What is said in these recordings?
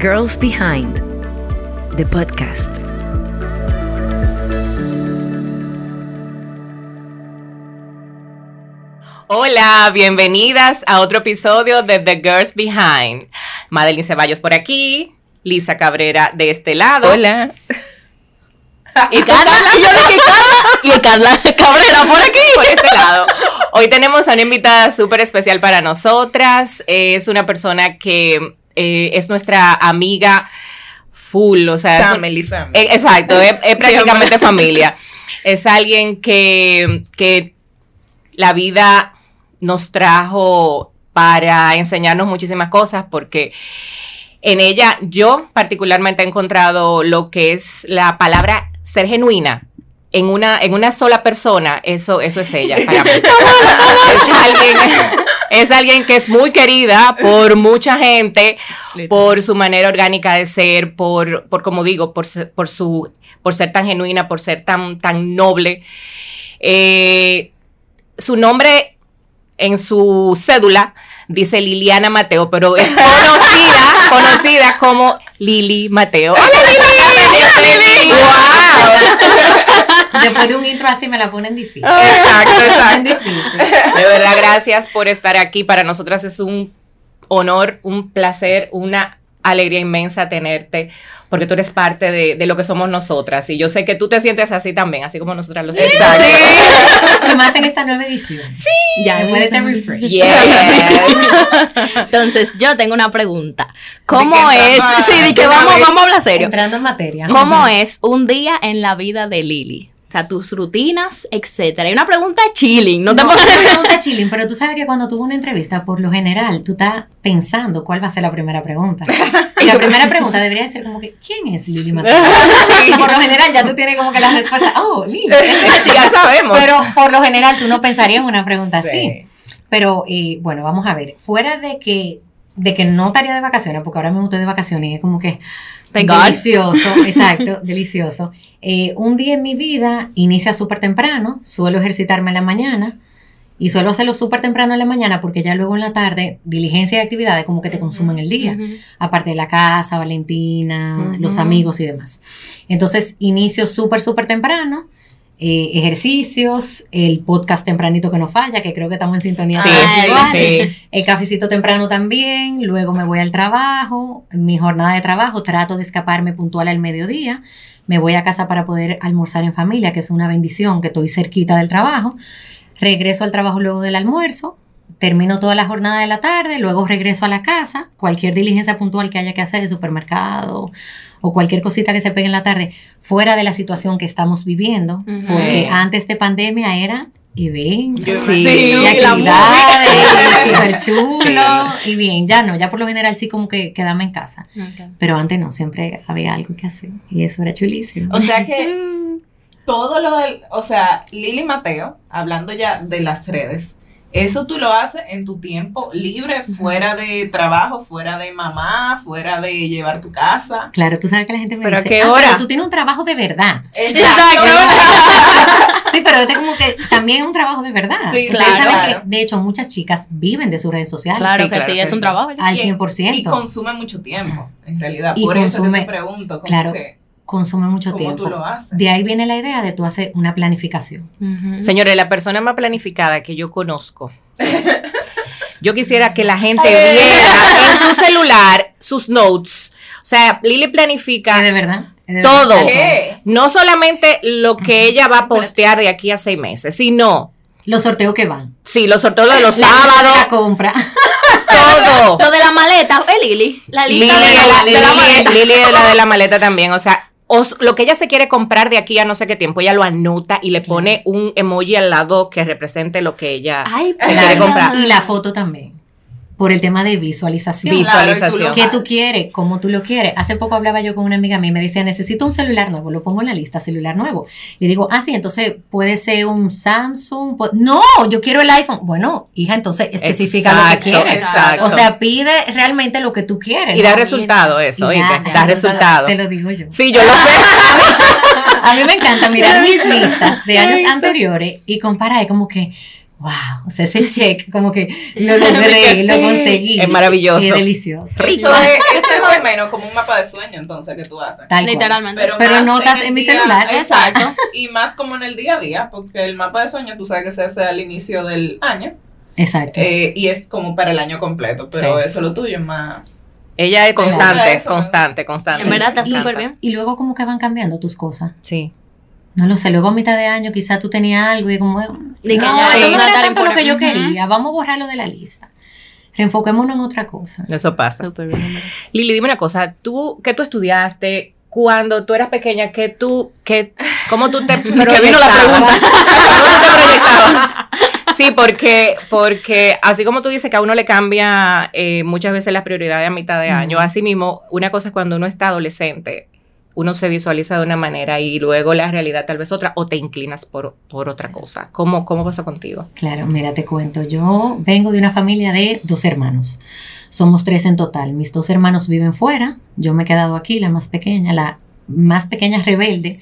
Girls Behind, the podcast. Hola, bienvenidas a otro episodio de The Girls Behind. Madeline Ceballos por aquí, Lisa Cabrera de este lado. Hola. Y Carla, Y yo dije, Carla. Y Carla Cabrera por aquí. por este lado. Hoy tenemos a una invitada súper especial para nosotras. Es una persona que eh, es nuestra amiga full, o sea, es Family, family. Eh, Exacto, es, es prácticamente familia. Es alguien que, que la vida nos trajo para enseñarnos muchísimas cosas porque en ella yo particularmente he encontrado lo que es la palabra ser genuina. En una, en una sola persona, eso, eso es ella para mí. es, alguien, es alguien que es muy querida por mucha gente, por su manera orgánica de ser, por, por como digo, por, ser- por, su, por ser tan genuina, por ser tan, tan noble. Eh, su nombre en su cédula dice Liliana Mateo, pero es conocida, conocida como Lili Mateo. ¡Hola, Lili! ¡Wow! Después de un intro así me la ponen difícil. Exacto, Bien exacto. difícil. De verdad, gracias por estar aquí. Para nosotras es un honor, un placer, una alegría inmensa tenerte, porque tú eres parte de, de lo que somos nosotras. Y yo sé que tú te sientes así también, así como nosotras lo sentimos. Y más en esta nueva edición. Sí. Ya, Después de este refresh. Yes. Entonces, yo tengo una pregunta. ¿Cómo es? Sí, de que vamos, vamos a hablar serio. Entrando en materia. ¿Cómo es un día en la vida de Lili? O sea, tus rutinas, etcétera. Y una pregunta chilling, no te No, pongas una pregunta chilling, pero tú sabes que cuando tuvo una entrevista, por lo general, tú estás pensando cuál va a ser la primera pregunta. Y la primera pregunta debería ser como que, ¿quién es Lili Mateo? Y por lo general ya tú tienes como que la respuesta, oh, Lili. ya sabemos. Pero por lo general tú no pensarías en una pregunta Sí. así. Pero eh, bueno, vamos a ver. Fuera de que, de que no estaría de vacaciones, porque ahora mismo estoy de vacaciones y es como que delicioso, exacto, delicioso. Eh, un día en mi vida inicia súper temprano, suelo ejercitarme en la mañana y suelo hacerlo súper temprano en la mañana porque ya luego en la tarde, diligencia y actividades como que te consumen el día Ujú. aparte de la casa, Valentina, Ujú. los amigos y demás. Entonces, inicio súper, súper temprano, eh, ejercicios, el podcast tempranito que no falla, que creo que estamos en sintonía. Sí, sí. El cafecito temprano también, luego me voy al trabajo, mi jornada de trabajo, trato de escaparme puntual al mediodía, me voy a casa para poder almorzar en familia, que es una bendición, que estoy cerquita del trabajo, regreso al trabajo luego del almuerzo, termino toda la jornada de la tarde, luego regreso a la casa, cualquier diligencia puntual que haya que hacer de supermercado o cualquier cosita que se pegue en la tarde, fuera de la situación que estamos viviendo, Ujú. porque Sí. antes de pandemia era eventos, Sí, y la actividades, súper chulo, y bien, ya no, ya por lo general sí como que quedame en casa, Ok. pero antes no, siempre había algo que hacer, y eso era chulísimo. O sea que todo lo del, o sea, Lili Mateo, hablando ya de las redes, eso tú lo haces en tu tiempo libre, fuera de trabajo, fuera de mamá, fuera de llevar tu casa. Claro, tú sabes que la gente me ¿Pero dice, qué "Ah, hora?" pero tú tienes un trabajo de verdad. Exacto. Sí, pero este como que también es un trabajo de verdad. Sí, Ustedes claro. saben Claro. que, de hecho, muchas chicas viven de sus redes sociales. Claro Sí, que claro sí, es un trabajo. Al Y- 100%. Y consume mucho tiempo, en realidad. Y Por eso que te pregunto, como claro, que, Consume mucho ¿cómo tiempo. tú lo haces? De ahí viene la idea de tú hacer una planificación. Señores, la persona más planificada que yo conozco. Yo quisiera que la gente viera en su celular sus notes. O sea, Lili planifica ¿Es de verdad? ¿Es de Todo. ¿Qué? no solamente lo que ella va a postear de aquí a seis meses, sino, Los sorteos que van. sí, los sorteos de los La de sábados, La compra. todo. Lo de la maleta, ¿eh, Lili? La Lili, lista de, la, la- de la Lili- maleta. Lili es la de la maleta también, o sea, os- lo que ella se quiere comprar de aquí a no sé qué tiempo, ella lo anota y le pone un emoji al lado que represente lo que ella Ay, se quiere comprar. Y la foto también. Por el tema de visualización. Visualización. ¿Qué tú quieres? ¿Cómo tú lo quieres? Hace poco hablaba yo con una amiga mía y me decía, necesito un celular nuevo. Lo pongo en la lista, celular nuevo. Y digo, ah, sí, entonces puede ser un Samsung. No, yo quiero el iPhone. Bueno, hija, entonces especifica lo que Exacto, quieres. exacto. O sea, pide realmente lo que tú quieres. Y da ¿no? resultado eso, Y da- ¿oíste? Da resultado. Te lo digo yo. Sí, yo lo sé. A mí me encanta mirar mis listas de años anteriores y comparar como que, wow, o sea, ese check, como que lo logré, lo conseguí. Es maravilloso. Es delicioso. Eso es, eso es más o menos como un mapa de sueño, entonces, que tú haces. Tal. Literalmente. Pero más notas en mi día- celular. Exacto. y más como en el día a día, porque el mapa de sueño tú sabes que se hace al inicio del año Exacto. eh, y es como para el año completo, pero Sí. eso lo tuyo es más. Ella es constante, Eso. constante, constante. En verdad está súper bien. Y luego como que van cambiando tus cosas. Sí. No lo sé, luego a mitad de año quizás tú tenías algo y como, De no, que esto ya no era tanto lo que yo quería, vamos a borrarlo de la lista. Reenfoquémonos en otra cosa. Eso pasa. Súper bien. Lili, dime una cosa. Tú, ¿qué tú estudiaste cuando tú eras pequeña? ¿Qué tú, qué, cómo tú te proyectabas? vino la pregunta. ¿Cómo tú te proyectabas? Sí, porque, porque así como tú dices que a uno le cambia eh, muchas veces las prioridades a mitad de año, Ujú. así mismo, una cosa es cuando uno está adolescente, uno se visualiza de una manera y luego la realidad tal vez otra, o te inclinas por, por otra cosa. ¿Cómo, cómo pasó contigo? Claro, mira, te cuento, yo vengo de una familia de dos hermanos. Somos tres en total. Mis dos hermanos viven fuera, yo me he quedado aquí, la más pequeña, la más pequeña rebelde,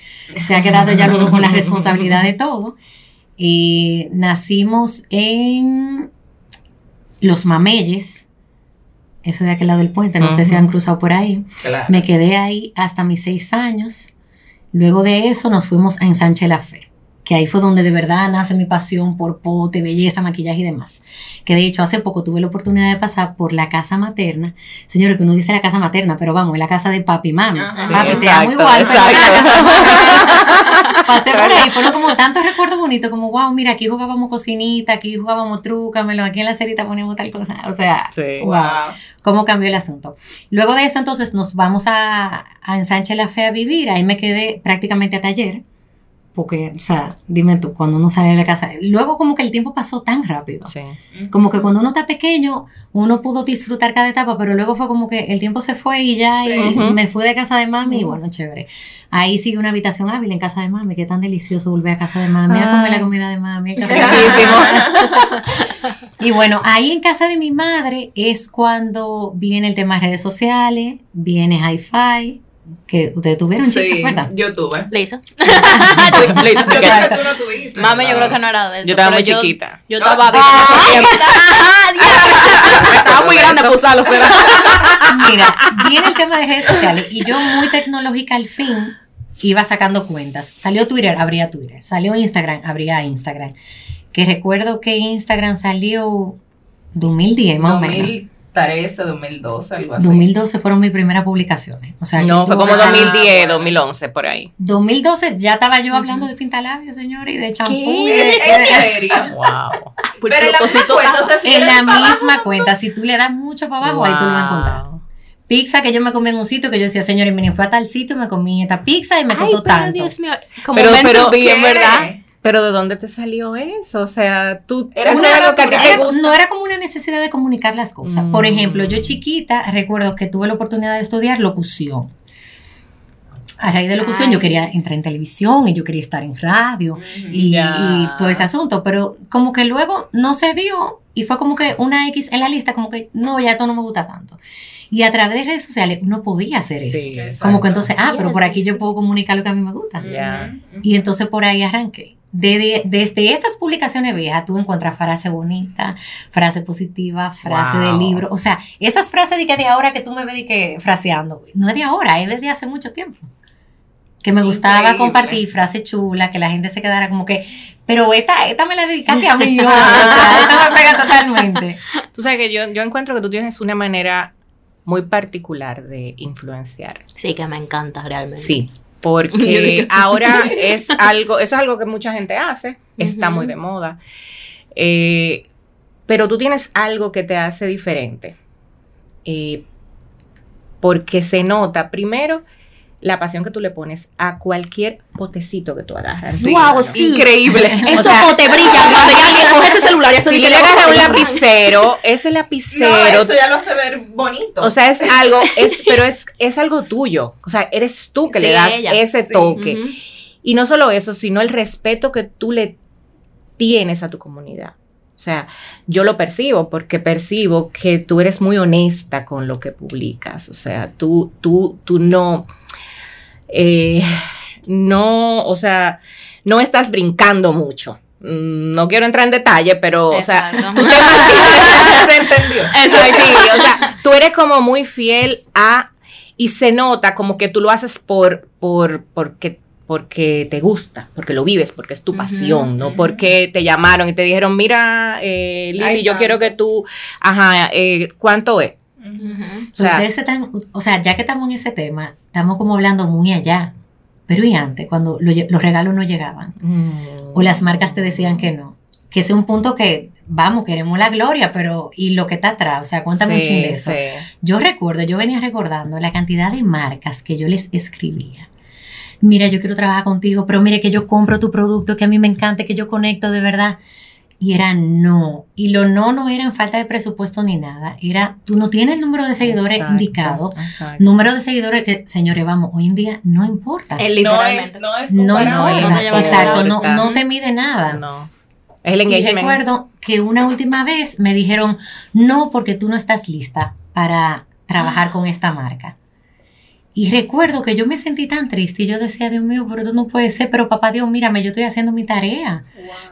se ha quedado ya luego con la responsabilidad de todo. Y nacimos en Los Mameyes, eso de aquel lado del puente, no sé si han cruzado por ahí. Claro. Me quedé ahí hasta mis seis años. Luego de eso nos fuimos a Ensanche la Fe, que ahí fue donde de verdad nace mi pasión por pote, belleza, maquillaje y demás. Que de hecho hace poco tuve la oportunidad de pasar por la casa materna. Señores, que uno dice la casa materna, pero vamos, es la casa de papi y mami. Ajá. Sí, papi, te amo exacto, igual, pero la exacto. casa- Pasé por ahí, fueron como tantos recuerdos bonitos, como wow, mira, aquí jugábamos cocinita, aquí jugábamos trúcamelo, aquí en la cerita poníamos tal cosa. O sea, Sí. wow Wow. cómo cambió el asunto. Luego de eso, entonces, nos vamos a, a Ensanche la Fe a vivir. Ahí me quedé prácticamente a taller. Porque, o sea, dime tú, cuando uno sale de la casa. Luego, como que el tiempo pasó tan rápido. Sí. Como que cuando uno está pequeño, uno pudo disfrutar cada etapa, pero luego fue como que el tiempo se fue y ya Sí. y Ujú. me fui de casa de mami y bueno, chévere. Ahí sigue una habitación hábil en casa de mami, que tan delicioso volver a casa de mami, a comer la comida de mami. qué. Y bueno, ahí en casa de mi madre es cuando viene el tema de redes sociales, viene hi-fi, que ustedes tuvieron, chicas, Sí, ¿verdad? yo tuve. Le hizo. Le hizo Yo porque- sé que tú no tuviste. Mami, yo creo que no era de eso. Yo estaba muy chiquita. Yo estaba Ah, ese tiempo. Estaba muy grande para usarlo, será. Mira, viene el tema de redes sociales y yo muy tecnológica al fin iba sacando cuentas. Salió Twitter, abría Twitter. Salió Instagram, abría Instagram. Que recuerdo que Instagram salió 2010 más o menos. 2013, 2012, algo así. 2012 fueron mis primeras publicaciones. O sea, No, fue como esa- 2010, bueno. 2011, por ahí. 2012 ya estaba yo hablando de pintalabios, señores, y de champú. y ¿Qué? de- ¿Es en serio? Wow. Pero en la misma cuenta, o sea, si en la abajo, misma cuenta, si tú le das mucho para abajo, ahí tú lo vas a encontrar. Pizza que yo me comí en un sitio que yo decía, señores, miren, fue a tal sitio, me comí esta pizza y me Ay, costó pero tanto. Dios mío. Como Pero- pero- to be, en ¿Qué? verdad. Pero ¿de dónde te salió eso? O sea, tú Era eso una es algo que a ti locura. te Era- gusta. no era como una necesidad de comunicar las cosas. Por Mm. ejemplo, yo chiquita recuerdo que tuve la oportunidad de estudiar locución. A raíz de locución Ay. yo quería entrar en televisión y yo quería estar en radio Ujú. y, todo ese asunto, pero como que luego no se dio y fue como que una X en la lista, como que no, ya esto no me gusta tanto. Y a través de redes sociales uno podía hacer Sí, eso. Como que entonces, ah, pero por aquí yo puedo comunicar lo que a mí me gusta. Ujú. Y entonces por ahí arranqué. De- desde esas publicaciones viejas tú encuentras frase bonita, frase positiva, frase de Wow. libro. O sea, esas frases de que de ahora que tú me ves de que fraseando, no es de ahora, es desde hace mucho tiempo. Que me gustaba Increíble. compartir frase chula, que la gente se quedara como que, pero esta, esta me la dedicaste a mí, o sea, esta me pega totalmente. Tú sabes que yo, yo encuentro que tú tienes una manera muy particular de influenciar. Sí, que me encanta realmente. Sí, porque ahora es algo, eso es algo que mucha gente hace, está muy de moda. Eh, pero tú tienes algo que te hace diferente. Eh, porque se nota, primero, la pasión que tú le pones a cualquier potecito que tú agarras. Sí. Wow, sí. Increíble. Eso O sea, brilla cuando ya alguien coge ese celular y eso si le agarra un lapicero, ese No, lapicero eso ya lo hace ver bonito. o sea, es algo, es, pero es, es algo tuyo. O sea, eres tú que Sí, le das ella. ese Sí. toque. Y no solo eso, sino el respeto que tú le tienes a tu comunidad. O sea, yo lo percibo porque percibo que tú eres muy honesta con lo que publicas. O sea, tú, tú, tú no, eh, no, o sea, no estás brincando mucho. mm, no quiero entrar en detalle, pero, o sea, Exacto. Se entendió. Sí, o sea, tú eres como muy fiel a y se nota como que tú lo haces por por porque porque te gusta, porque lo vives, porque es tu pasión, no porque te llamaron y te dijeron, mira, eh, Lili, yo quiero que tú, ajá, eh, ¿cuánto es? Ujú. O Pero sea, ustedes están, o sea, ya que estamos en ese tema, estamos como hablando muy allá. Pero y antes, cuando lo los regalos no llegaban, mm, o las marcas te decían que no, que ese es un punto que, vamos, queremos la gloria, pero ¿y lo que está atrás? O sea, cuéntame un sí, chin de eso. sí. Yo recuerdo, yo venía recordando la cantidad de marcas que yo les escribía. Mira, yo quiero trabajar contigo, pero mire que yo compro tu producto, que a mí me encanta, que yo conecto de verdad. Y era no. Y lo no no era en falta de presupuesto ni nada. Era, tú no tienes el número de seguidores Exacto, indicado. exacto. Número de seguidores que, señores, vamos, hoy en día no importa. El No literalmente. es, no es no no, Exacto, no, no te mide nada. No. Es el Y engagement. recuerdo que una última vez me dijeron, no, porque tú no estás lista para trabajar con esta marca. Y recuerdo que yo me sentí tan triste y yo decía, Dios mío, pero esto no puede ser, pero papá Dios, mírame, yo estoy haciendo mi tarea.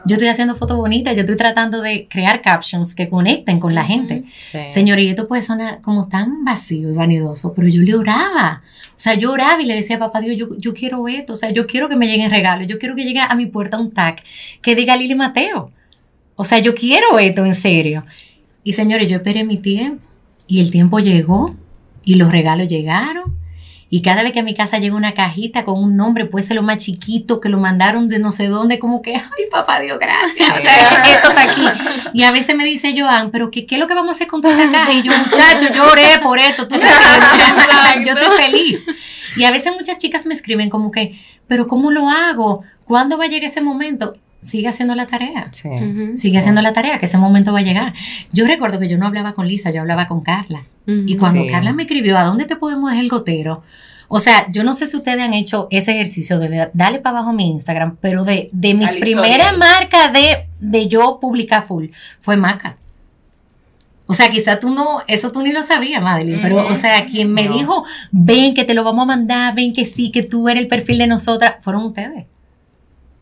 Yo estoy haciendo fotos bonitas, yo estoy tratando de crear captions que conecten con la gente. Sí. Señor, y esto puede sonar como tan vacío y vanidoso, pero yo le oraba. O sea, yo oraba y le decía, papá Dios, yo, yo quiero esto. O sea, yo quiero que me lleguen regalos. Yo quiero que llegue a mi puerta un tag que diga Lili Mateo. O sea, yo quiero esto en serio. Y señores, yo esperé mi tiempo y el tiempo llegó y los regalos llegaron. Y cada vez que a mi casa llega una cajita con un nombre, puede ser lo más chiquito, que lo mandaron de no sé dónde, como que, ay, papá Dios, gracias. O sea, esto está aquí. Y a veces me dice Joan, pero ¿qué, qué es lo que vamos a hacer con toda esta caja? Y yo, muchacho, yo oré por esto, tú entiendes? yo estoy feliz. Y a veces muchas chicas me escriben como que, pero ¿cómo lo hago? ¿Cuándo va a llegar ese momento? Sigue haciendo la tarea. Sí. Sigue haciendo la tarea, que ese momento va a llegar. Yo recuerdo que yo no hablaba con Lisa, yo hablaba con Carla. Y cuando Sí. Carla me escribió, ¿a dónde te podemos dejar el gotero? O sea, yo no sé si ustedes han hecho ese ejercicio de darle para abajo mi Instagram, pero de, de mis primeras marcas de, de yo publicar full, fue Maca. O sea, quizá tú no, eso tú ni lo sabías, Madeline, pero, o sea, quien me No. dijo, ven que te lo vamos a mandar, ven que sí, que tú eres el perfil de nosotras, fueron ustedes.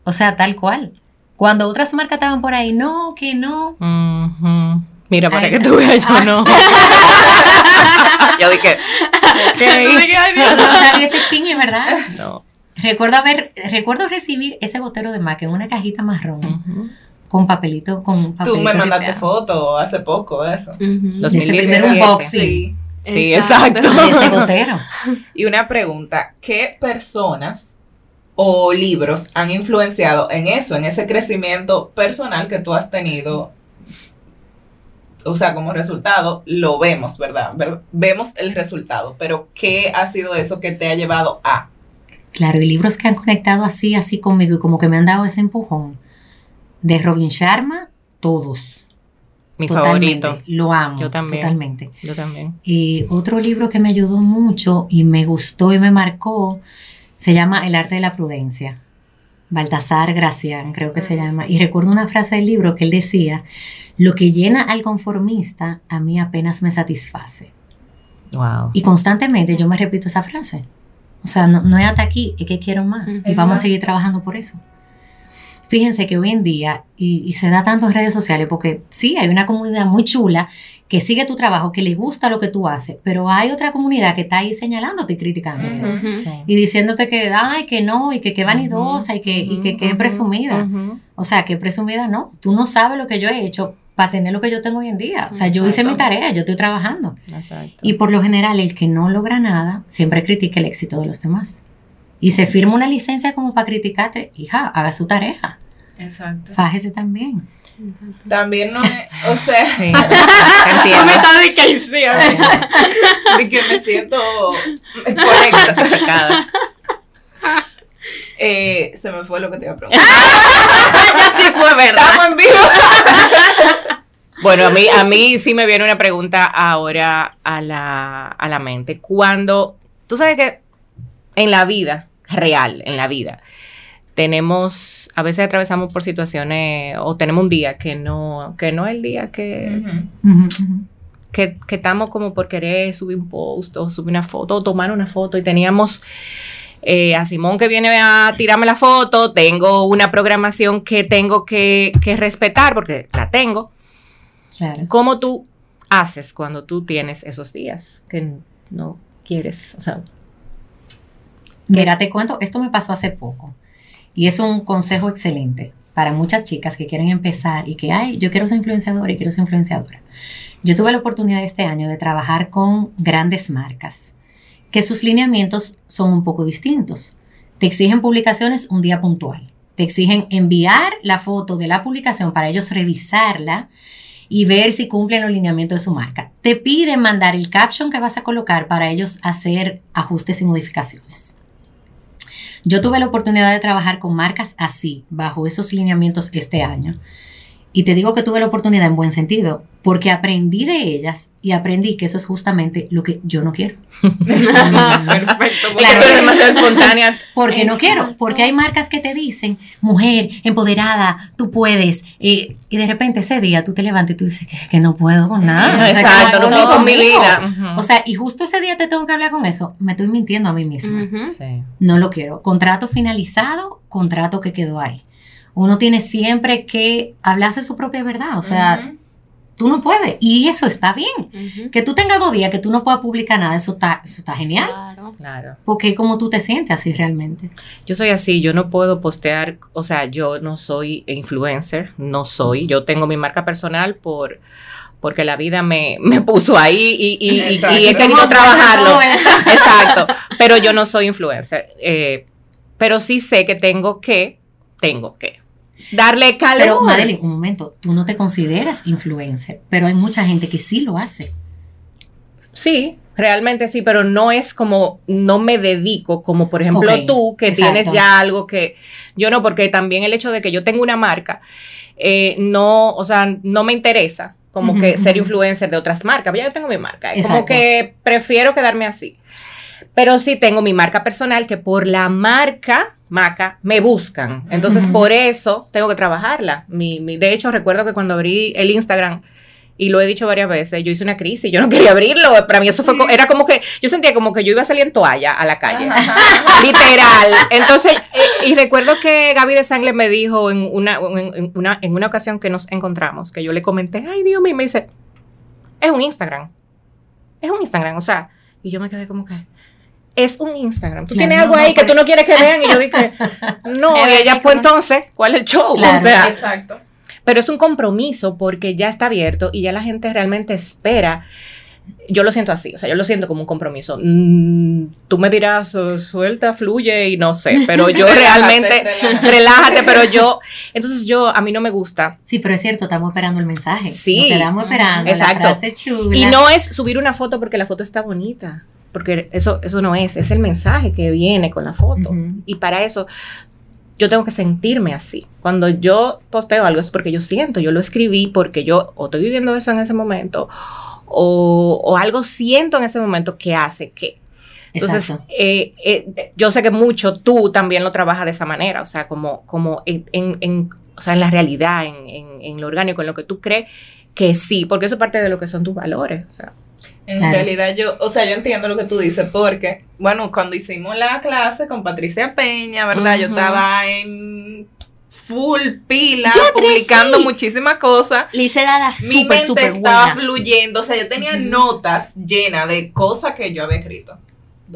O sea, tal cual. Cuando otras marcas estaban por ahí, no, que no, Ujú. Mira, para Ay, que tú veas, yo Ah. no. yo dije, ok. yo no sabía ese chingue, ¿verdad? No. Recuerdo haber, recuerdo recibir ese gotero de Mac en una cajita marrón Ujú. con papelito, con papelito. Tú me mandaste ripeado. foto hace poco de eso. Ujú. Dos- De ese 2017. primer unboxing Sí. Sí, Exacto. exacto. ese gotero. Y una pregunta, ¿qué personas o libros han influenciado en eso, en ese crecimiento personal que tú has tenido? O sea, como resultado, lo vemos, ¿verdad? Ver- vemos el resultado, pero ¿qué ha sido eso que te ha llevado a? Claro, y libros que han conectado así, así conmigo y como que me han dado ese empujón. De Robin Sharma, todos. Mi totalmente. favorito. Lo amo. Yo también. Totalmente. Yo también. Y otro libro que me ayudó mucho y me gustó y me marcó se llama El arte de la prudencia. Baltasar Gracián, creo que se Ah, llama. Y recuerdo una frase del libro que él decía, lo que llena al conformista a mí apenas me satisface. Wow. Y constantemente yo me repito esa frase. O sea, no, no es hasta aquí, es que quiero más. Y vamos a seguir trabajando por eso. Fíjense que hoy en día, y, y se da tanto en redes sociales, porque sí, hay una comunidad muy chula que sigue tu trabajo, que le gusta lo que tú haces, pero hay otra comunidad que está ahí señalándote y criticándote. Y diciéndote que, ay, que no, y que qué vanidosa, y que, y que, que presumida. O sea, que presumida no. Tú no sabes lo que yo he hecho para tener lo que yo tengo hoy en día. O sea, yo hice mi tarea, yo estoy trabajando. Exacto. Y por lo general, el que no logra nada siempre critica el éxito de los demás. Y se firma una licencia como para criticarte, hija, haga su tarea. Exacto. Fájese también. También no es, o sea, Sí, entiendo. de que sí. de que me siento correcta. Atacada. Eh, se me fue lo que te iba a preguntar. ya sí fue verdad. Estamos en vivo. Bueno, a mí, a mí sí me viene una pregunta ahora a la, a la mente. Cuando, tú sabes que en la vida, real, en la vida, tenemos, a veces atravesamos por situaciones o tenemos un día que no, que no es el día que, que, que estamos como por querer subir un post o subir una foto o tomar una foto y teníamos eh, a Simón que viene a tirarme la foto, tengo una programación que tengo que, que respetar porque la tengo. Claro. ¿Cómo tú haces cuando tú tienes esos días que no quieres? O sea, Mira, te cuento, esto me pasó hace poco y es un consejo excelente para muchas chicas que quieren empezar y que, ay, yo quiero ser influenciadora y quiero ser influenciadora. Yo tuve la oportunidad este año de trabajar con grandes marcas que sus lineamientos son un poco distintos. Te exigen publicaciones un día puntual. Te exigen enviar la foto de la publicación para ellos revisarla y ver si cumplen los lineamientos de su marca. Te piden mandar el caption que vas a colocar para ellos hacer ajustes y modificaciones. Yo tuve la oportunidad de trabajar con marcas así, bajo esos lineamientos este año. Y te digo que tuve la oportunidad en buen sentido, porque aprendí de ellas y aprendí que eso es justamente lo que yo no quiero. perfecto. Porque Claro. eres demasiado espontánea. Porque no quiero, porque hay marcas que te dicen, mujer, empoderada, tú puedes. eh, y de repente ese día tú te levantas y tú dices que, que no puedo con nada. O sea, Exacto, no puedo puedo con mi conmigo. vida. O sea, y justo ese día te tengo que hablar con eso, me estoy mintiendo a mí misma. Sí. No lo quiero. Contrato finalizado, contrato que quedó ahí. Uno tiene siempre que hablarse su propia verdad. O sea, tú no puedes. Y eso está bien. Que tú tengas dos días que tú no puedas publicar nada, eso está, eso está genial. Claro. Claro. Porque como tú te sientes así realmente. Yo soy así, yo no puedo postear, o sea, yo no soy influencer, no soy, yo tengo mi marca personal por porque la vida me, me puso ahí y, y- y- Exacto. y he querido trabajarlo. Exacto, pero yo no soy influencer. eh, pero sí sé que tengo que, tengo que darle calor. Pero, Madeline, un momento, tú no te consideras influencer, pero hay mucha gente que sí lo hace. Sí, realmente sí, pero no es como, no me dedico como por ejemplo tú, que exacto. tienes ya algo que yo no, porque también el hecho de que yo tengo una marca, eh, no, o sea, no me interesa como que ser influencer de otras marcas, ya yo tengo mi marca, es como que prefiero quedarme así. Pero sí tengo mi marca personal que por la marca Maca me buscan. Entonces, por eso tengo que trabajarla. Mi, mi- de hecho, recuerdo que cuando abrí el Instagram, y lo he dicho varias veces, yo hice una crisis, yo no quería abrirlo. Para mí eso fue, co- era como que, yo sentía como que yo iba a salir en toalla a la calle. Literal. Entonces, eh, y recuerdo que Gaby de Sangle me dijo en una, en, en una, en una ocasión que nos encontramos, que yo le comenté, ay Dios mío, y me dice, es un Instagram. Es un Instagram, o sea, y yo me quedé como que, es un Instagram. Tú Claro, tienes no, algo no, ahí que pero- tú no quieres que vean. Y yo dije, no, y ella, pues entonces, ¿cuál es el show? Claro. O sea, Exacto. pero es un compromiso porque ya está abierto y ya la gente realmente espera. Yo lo siento así, o sea, yo lo siento como un compromiso. Mm, tú me dirás, "Oh, suelta, fluye y no sé, pero yo realmente, relájate. relájate, pero yo, entonces yo, a mí no me gusta. Sí, pero es cierto, estamos esperando el mensaje. Sí. Nos quedamos esperando Exacto. la frase chula. Y no es subir una foto porque la foto está bonita, porque eso, eso no es, es el mensaje que viene con la foto. Ujú. Y para eso yo tengo que sentirme así. Cuando yo posteo algo es porque yo siento, yo lo escribí porque yo o estoy viviendo eso en ese momento o, o algo siento en ese momento que hace que. Entonces, eh, eh, yo sé que mucho tú también lo trabajas de esa manera, o sea, como, como en, en- en- o sea, en la realidad, en, en- en lo orgánico, en lo que tú crees que sí, porque eso es parte de lo que son tus valores. O sea, En Claro. realidad yo, o sea, yo entiendo lo que tú dices porque, bueno, cuando hicimos la clase con Patricia Peña, ¿verdad? Yo estaba en full pila, Ya, publicando muchísimas cosas. Lice Mi mente estaba buena. fluyendo, o sea, yo tenía notas llenas de cosas que yo había escrito.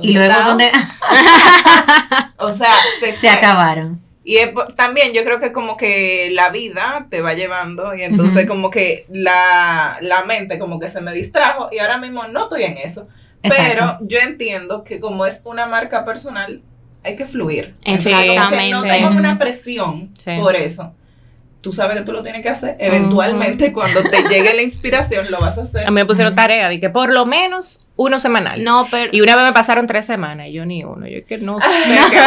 Y luego donde O sea, se, se fue. acabaron. Y es también yo creo que como que la vida te va llevando y entonces como que la, la mente como que se me distrajo y ahora mismo no estoy en eso. Exacto. Pero yo entiendo que como es una marca personal, hay que fluir. Exactamente. Que no tengo una presión Sí. por eso. Tú sabes que tú lo tienes que hacer. Eventualmente, cuando te llegue la inspiración, lo vas a hacer. a mí me pusieron tarea de que por lo menos uno semanal. No, pero. Y una vez me pasaron tres semanas y yo ni uno. Yo es que no sé qué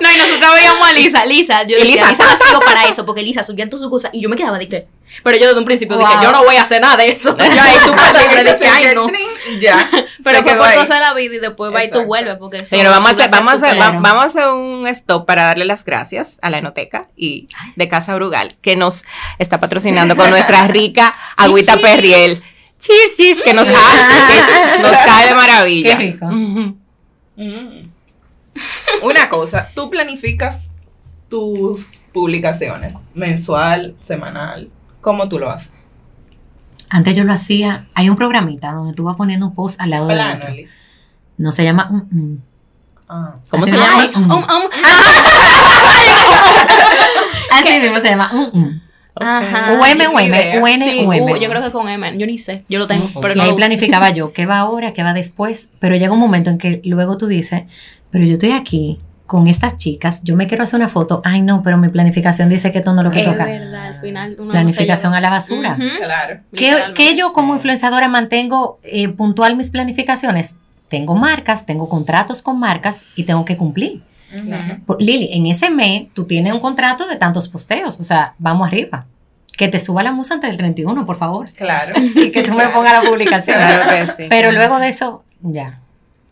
No, y nosotros veíamos a Lisa. Lisa, yo decía, Lisa, Lisa, sirvo para eso, porque Lisa subía en sus cosas y yo me quedaba de que. Pero yo desde un principio dije, Wow. yo no voy a hacer nada de eso. Yo ahí súper libre, dije, ay, no. Ya. Pero fue por ahí. cosa de la vida y después va y tú vuelves. Porque Señora, vamos a hacer, vamos a hacer, claro. vamos a hacer un stop para darle las gracias a la Enoteca y de Casa Brugal, que nos está patrocinando con nuestra rica agüita perriel. Cheers, cheers, que nos, ah, que nos cae de maravilla. Qué rico. Una cosa, tú planificas tus publicaciones mensual, semanal. ¿Cómo tú lo haces? Antes yo lo hacía, hay un programita donde tú vas poniendo un post al lado del otro. No se llama mm, mm. Ah. ¿Cómo Así se llama? Um, um, Así mismo se llama mm, mm. Ajá. UM, UM. UN, Sí, UM. uh, yo creo que con M. Yo ni sé. Yo lo tengo. Pero Y no ahí planificaba yo qué va ahora, qué va después, pero llega un momento en que luego tú dices, pero yo estoy aquí con estas chicas, yo me quiero hacer una foto, ay no, pero mi planificación dice que esto no es lo que Es toca. verdad, al final uno no Planificación se a la basura. Ujú. Claro. ¿Qué, qué yo como influenciadora mantengo eh, puntual mis planificaciones? Tengo marcas, tengo contratos con marcas y tengo que cumplir. Lili, en ese mes tú tienes un contrato de tantos posteos, o sea, vamos arriba. Que te suba la musa antes del 31, por favor. Claro. Y que tú me pongas la publicación. Claro que sí. Pero luego de eso, ya.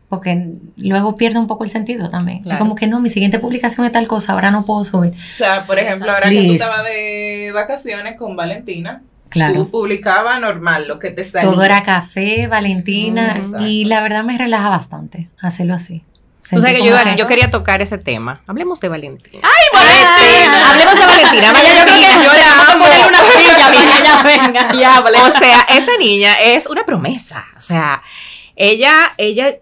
Porque luego pierde un poco el sentido también. Es Claro. como que no, mi siguiente publicación es tal cosa, ahora no puedo subir. O sea, por ejemplo, ahora que tú Liz. estabas de vacaciones con Valentina, Claro. tú publicabas normal lo que te salía. Todo era café, Valentina, Mm, y la verdad me relaja bastante hacerlo así. Tú sabes Sentí que yo, iba- quería tocar ese tema. Hablemos de Valentina. Valentina. Hablemos de Valentina. Vaya, yo creo que Valentina, yo la amo. ponerle una silla ella venga. Ya, o sea, esa niña es una promesa. O sea, ella, ella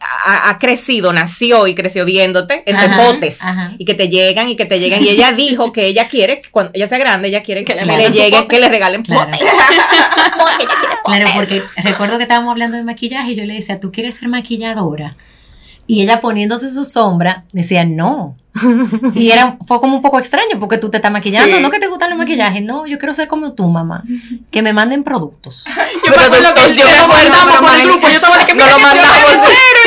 ha, ha crecido, nació y creció viéndote entre Ajá, potes ajá. y que te llegan y que te llegan. Y ella dijo que ella quiere, que cuando ella sea grande, ella quiere que, Que le lleguen, que le regalen Claro. potes. Pote, ella quiere Claro, potes. porque recuerdo que estábamos hablando de maquillaje y yo le decía, ¿tú quieres ser maquilladora? Y ella poniéndose su sombra decía, no. Y era, fue como un poco extraño porque tú te estás maquillando, Sí. no que te gustan los maquillajes, no, yo quiero ser como tú, mamá. Que me manden productos. Yo me acuerdo que yo me acuerdo, pero Maeli, no lo mandamos.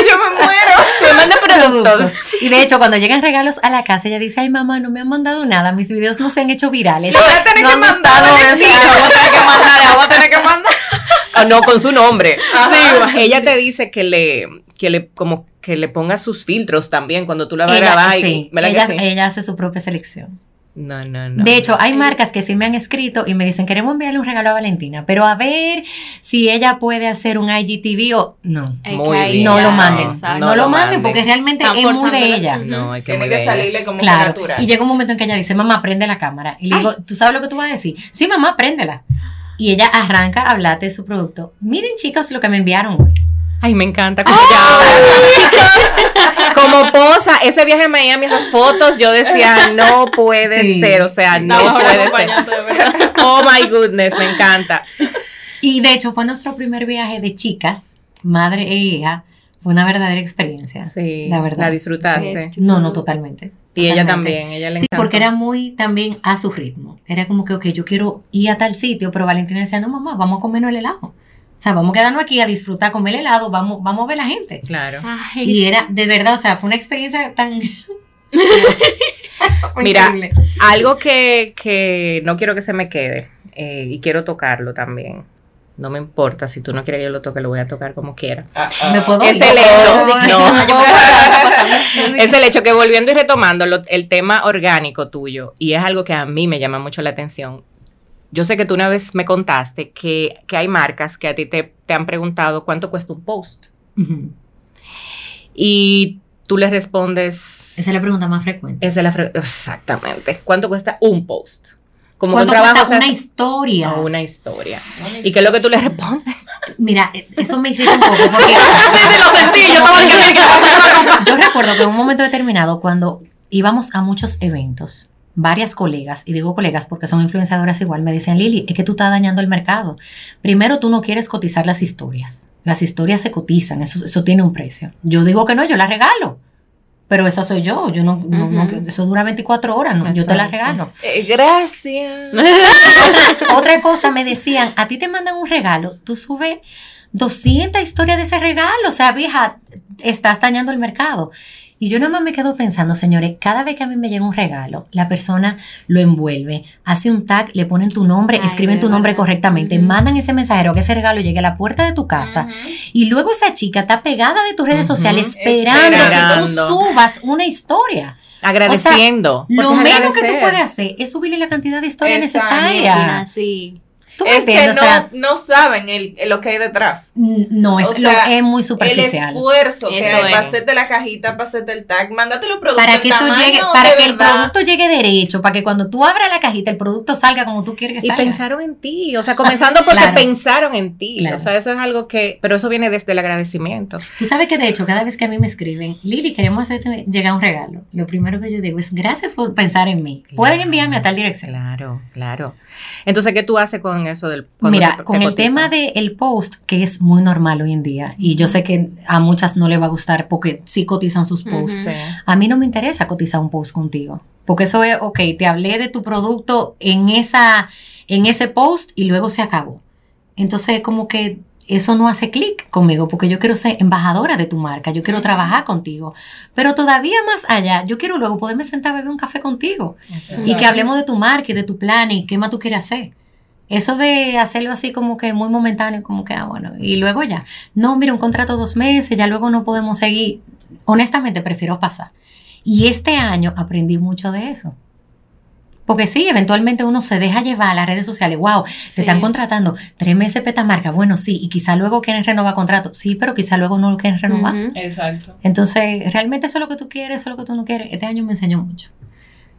yo me muero. Me mandan productos. Y de hecho, cuando llegan regalos a la casa, ella dice, ay mamá, no me han mandado nada, mis videos no se han hecho virales. Voy a tener no que han mandar, gustado Valentina, eso". voy a tener que mandar, voy a tener que mandar. Ah, no, con su nombre. Ajá. Sí, ella te dice que le, que le, como que le pongas sus filtros también cuando tú la vas a Ella, grabar. y- sí, ¿verdad que ella, sí? ella hace su propia selección. No, no, no. De hecho, hay Ay. marcas que sí me han escrito y me dicen, queremos enviarle un regalo a Valentina, pero a ver si ella puede hacer un IGTV o no. Muy bien. No lo manden, no, No lo manden porque realmente es muy de ella. No, hay que Tiene que de ella. salirle como Claro. natural. Y llega un momento en que ella dice, mamá, prende la cámara. Y le digo, ¿tú sabes lo que tú vas a decir? Sí, mamá, préndela. Y ella arranca a hablarte de su producto. Miren, chicos, lo que me enviaron hoy. Ay, me encanta cómo. Como posa, ese viaje a Miami, esas fotos, yo decía, no puede Sí. ser, o sea, no mejor puede ser. Oh my goodness, me encanta. Y de hecho, fue nuestro primer viaje de chicas, madre e hija. Fue una verdadera experiencia. Sí, La verdad. La disfrutaste. Sí. No, no, totalmente. Y ella Totalmente. también, ella le Sí, encantó. porque era muy también a su ritmo. Era como que, ok, yo quiero ir a tal sitio, pero Valentina decía, no, mamá, vamos a comernos el helado. O sea, vamos a quedarnos aquí a disfrutar, comer el helado, vamos, vamos a ver la gente. Claro. Ay, Y era, de verdad, o sea, fue una experiencia tan... Mira, increíble. Algo que, que no quiero que se me quede eh, y quiero tocarlo también. No me importa, si tú no quieres que yo lo toque, lo voy a tocar como quiera. Ah, ah. ¿Me puedo Es ir? el hecho, no. Es el hecho que volviendo y retomando lo- el tema orgánico tuyo, y es algo que a mí me llama mucho la atención. Yo sé que tú una vez me contaste que, que hay marcas que a ti te, te han preguntado cuánto cuesta un post. Y tú les respondes, Esa es la pregunta más frecuente. esa es la fre- exactamente, ¿cuánto cuesta un post? Como que un ¿Cuánto trabajo cuesta una historia? o una historia. ¿Y qué es lo que tú le respondes? Mira, eh, eso me irrita un poco porque... lo le pasa a la Yo recuerdo que en un momento determinado, cuando íbamos a muchos eventos, varias colegas, y digo colegas porque son influenciadoras igual, me decían, Lili, es que tú estás dañando el mercado. Primero, tú no quieres cotizar las historias. Las historias se cotizan, eso, eso tiene un precio. Yo digo que no, yo la regalo. Pero esa soy yo, yo no, no- no- Ujú. eso dura 24 horas, no, yo te la regalo. gracias. Otra cosa me decían, a ti te mandan un regalo, tú subes 200 historias de ese regalo, o sea, vieja, estás dañando el mercado. Y yo nada más me quedo pensando, señores, cada vez que a mí me llega un regalo, la persona lo envuelve, hace un tag, le ponen tu nombre, Ay, escriben tu nombre correctamente, mandan ese mensajero que ese regalo llegue a la puerta de tu casa. Y luego esa chica está pegada de tus redes sociales esperando, que tú subas una historia. Agradeciendo. Lo menos que tú puedes hacer es subirle la cantidad de historias Exacto. necesarias. Sí. Tú me es que entiendes, no, o sea, no saben el, lo que hay detrás. n- no, es, o lo- sea, es muy El superficial. esfuerzo que hay para hacerte la cajita, para hacerte el tag, mándate los productos. Para que el eso llegue, para que el producto llegue derecho, para que cuando tú abras la cajita el producto salga como tú quieres que Y salga. pensaron en ti, o sea, comenzando porque Claro. pensaron en ti. Claro. O sea, eso es algo que, pero eso viene desde el agradecimiento. Tú sabes que de hecho, cada vez que a mí me escriben, Lili, queremos hacerte llegar un regalo. Lo primero que yo digo es gracias por pensar en mí. Pueden enviarme a tal dirección. Claro, claro. Entonces, ¿qué tú haces con eso del Mira, te- con te el tema del post, que es muy normal hoy en día, y yo sé que a muchas no les va a gustar porque sí cotizan sus posts. Sí. A mí no me interesa cotizar un post contigo. Porque eso es, ok, te hablé de tu producto en, esa, en ese post y luego se acabó. Entonces, como que eso no hace clic conmigo porque yo quiero ser embajadora de tu marca, yo quiero trabajar contigo. Pero todavía más allá, yo quiero luego poderme sentar a beber un café contigo y que hablemos de tu marca y de tu plan y qué más tú quieres hacer. Eso de hacerlo así como que muy momentáneo, como que, ah, bueno, y luego ya. No, mira, un contrato dos meses, ya luego no podemos seguir. Honestamente, prefiero pasar. Y este año aprendí mucho de eso. Porque sí, eventualmente uno se deja llevar a las redes sociales. Wow, te están contratando tres meses petamarca. Bueno, sí, y quizá luego quieren renovar contrato. Sí, pero quizá luego no lo quieren renovar. Exacto. Entonces, realmente eso es lo que tú quieres, eso es lo que tú no quieres. Este año me enseñó mucho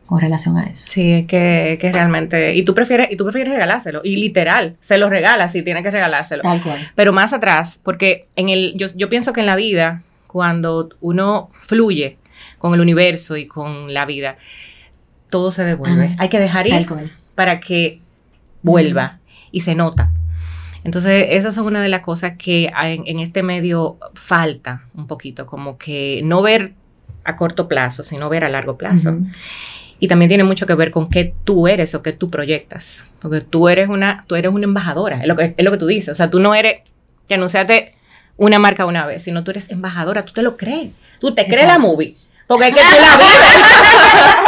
con relación a eso. Sí, es que, que realmente. Y tú prefieres, y tú prefieres regalárselo. Y literal, se lo regalas si tienes que regalárselo. Tal cual. Pero más atrás, porque en el, yo, yo pienso que en la vida, cuando uno fluye con el universo y con la vida, todo se devuelve. Ajá. Hay que dejar ir para que vuelva y se nota. Entonces, esas son una de las cosas que en, en este medio falta un poquito, como que no ver a corto plazo, sino ver a largo plazo. Y también tiene mucho que ver con qué tú eres o qué tú proyectas. Porque tú eres una, tú eres una embajadora, es lo que, es lo que tú dices. O sea, tú no eres que anunciaste una marca una vez, sino tú eres embajadora, tú te lo crees. Tú te crees la movie. Porque es que tú la vives.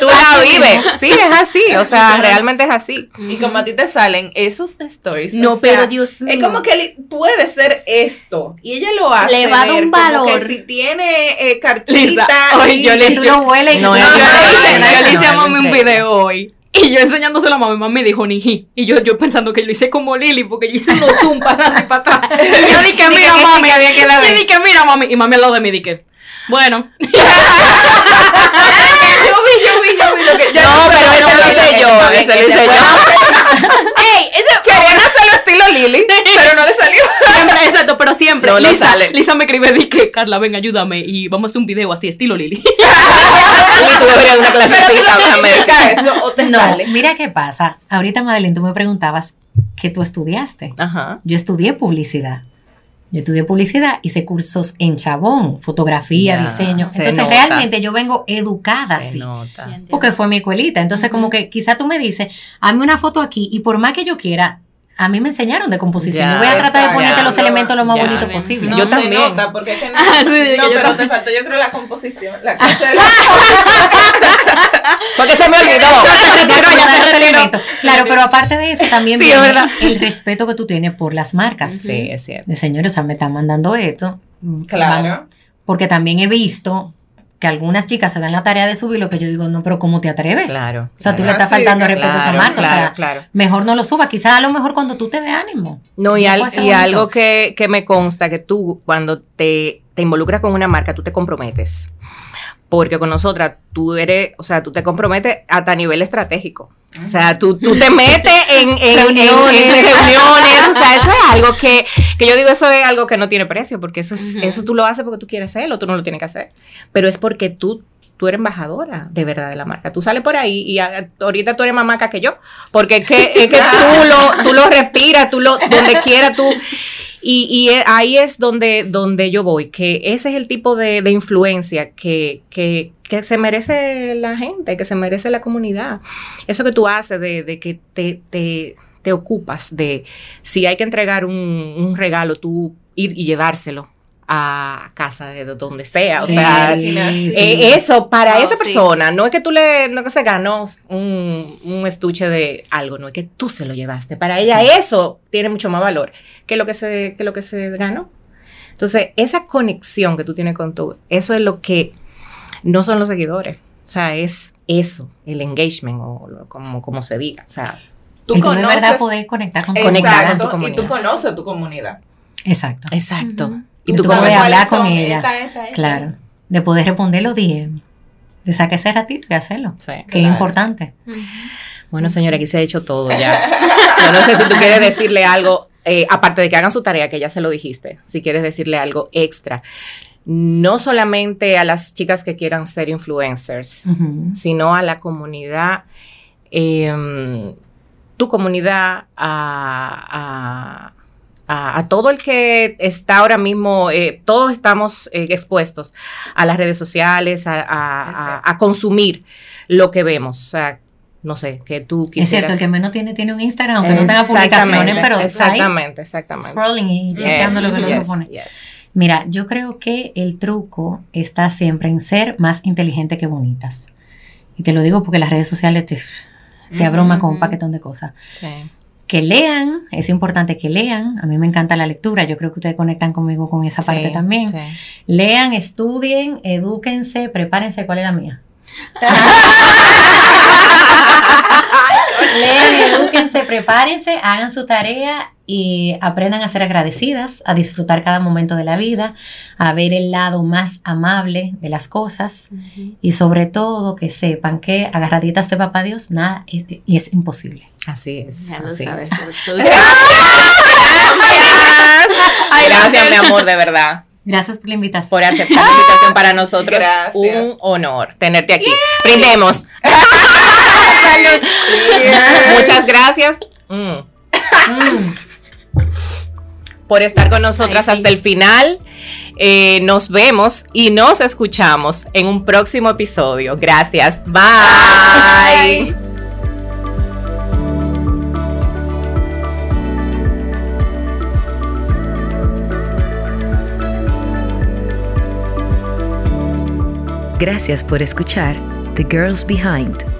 tú la vives. Sí, es así. O sea, realmente es así. Y como a ti te salen esos stories. No, o sea, pero Dios mío. Es como que puede ser esto. Y ella lo hace. Le va a dar un como valor. que si tiene eh, carchita. oye, y- yo le- tú hueles No, que yo le hice- hueles. yo le hice a no, mami un video hoy. Y yo enseñándoselo a mami, mami dijo Niji. Y yo, yo pensando que lo hice como Lili, porque yo hice unos zoom para adelante y para atrás. Y yo dije, mira, que sí, mami. que había que la y dije, mira, mami. Y mami al lado de mí dije, bueno. yo vi, yo vi, yo vi lo que. ya No, pero ese lo hice yo, ese lo que hice yo. ¡Ey! Ese, Querían hacerlo estilo Lili, pero no le salió. Siempre, exacto, pero siempre. No, sale. Lisa me escribe, dije, Carla, ven, ayúdame. Y vamos a hacer un video así, estilo Lili. Tú deberías una clasecita, no déjame decir. significa eso o te No, sale. mira qué pasa. Ahorita, Madeline, tú me preguntabas que tú estudiaste. Ajá. Yo estudié publicidad. Yo estudié publicidad, hice cursos en Chabón, fotografía, Ya, diseño. se Entonces, nota. realmente yo vengo educada Se así. nota. Porque fue mi escuelita. Entonces, como que quizá tú me dices, hazme una foto aquí y por más que yo quiera, a mí me enseñaron de composición. Ya, yo voy a tratar de ponerte Ya, los no, elementos lo más ya. bonito posible. No Yo se también. nota, porque es que no, Ah, sí, no pero también. te faltó, yo creo, la composición. La de la Porque se me olvidó. Ya se retiró. Claro, pero aparte de eso también Sí, viene es verdad. el respeto que tú tienes por las marcas. Sí, es cierto. De señores, o sea, me están mandando esto. Claro. Porque también he visto que algunas chicas se dan la tarea de subir lo que yo digo, no, pero ¿cómo te atreves? Claro. O sea, tú claro. le estás sí, faltando respeto a esa marca. claro, o sea, claro. mejor no lo suba. Quizás a lo mejor cuando tú te dé ánimo. No, y, al- y algo que, que me consta que tú, cuando te, te involucras con una marca, tú te comprometes. Porque con nosotras, tú eres, o sea, tú te comprometes hasta a nivel estratégico. O sea, tú, tú te metes en, en- Reuniones. en reuniones. O sea, eso es algo que, que yo digo, eso es algo que no tiene precio, porque eso, es, eso tú lo haces porque tú quieres hacerlo, tú no lo tienes que hacer. Pero es porque tú tú eres embajadora de verdad de la marca. Tú sales por ahí y a- ahorita tú eres más maca que yo, porque es que, es que tú, lo, tú lo respiras, tú lo, donde quiera tú. Y, y eh, ahí es donde, donde yo voy, que ese es el tipo de, de influencia que, que, que se merece la gente, que se merece la comunidad. Eso que tú haces de, de que te, te, te ocupas de, si hay que entregar un, un regalo, tú ir y llevárselo a casa de donde sea. O sea, Sí, sí. eh, eso para Oh, esa sí. persona, no es que tú le, no que se ganó un, un estuche de algo, no es que tú se lo llevaste. Para ella eso tiene mucho más valor que lo que se, que lo que se ganó. Entonces, esa conexión que tú tienes con tu, eso es lo que no son los seguidores. O sea, es eso, el engagement o lo- como, como se diga. O sea, Tú tú de verdad poder conectar con tu Conectar con comunidad. tu Exacto, y tú comunidad. conoces tu comunidad. Exacto. Exacto. Y tú puedes ¿Cuáles hablar con son? ella. Esta, esta, esta. Claro. De poder responder los DM. De sacar ese ratito y hacerlo. Sí. Que es importante. Bueno, señora, aquí se ha hecho todo ya. Yo no sé si tú quieres decirle algo, eh, aparte de que hagan su tarea, que ya se lo dijiste, si quieres decirle algo extra. No solamente a las chicas que quieran ser influencers, sino a la comunidad, eh, tu comunidad, a, a- a- todo el que está ahora mismo, eh, todos estamos eh, expuestos a las redes sociales, a, a- a- consumir lo que vemos. O sea, no sé, que tú Es quisieras... cierto, el que menos tiene, tiene un Instagram, aunque no tenga publicaciones, pero Exactamente, exactamente. scrolling y Yes, chequeando lo que yes, le pone. yes. Mira, yo creo que el truco está siempre en ser más inteligente que bonitas. Y te lo digo porque las redes sociales te, te abruman con un paquetón de cosas. Sí. Que lean, es importante que lean. A mí me encanta la lectura, yo creo que ustedes conectan conmigo con esa parte Sí, también. sí. Lean, estudien, edúquense, prepárense. ¿Cuál es la mía? Lean, edúquense, prepárense, hagan su tarea y aprendan a ser agradecidas, a disfrutar cada momento de la vida, a ver el lado más amable de las cosas y sobre todo que sepan que agarraditas de papá Dios nada es, es imposible. Así es. Ya lo así sabes. es. gracias, mi amor, de verdad, Gracias por la invitación. por aceptar la invitación para nosotros. Gracias. Un honor tenerte aquí. Brindemos. Muchas gracias. Mm. Mm. por estar con nosotras Ay, sí. hasta el final. Eh, nos vemos y nos escuchamos en un próximo episodio. Gracias. Bye. Gracias por escuchar The Girls Behind.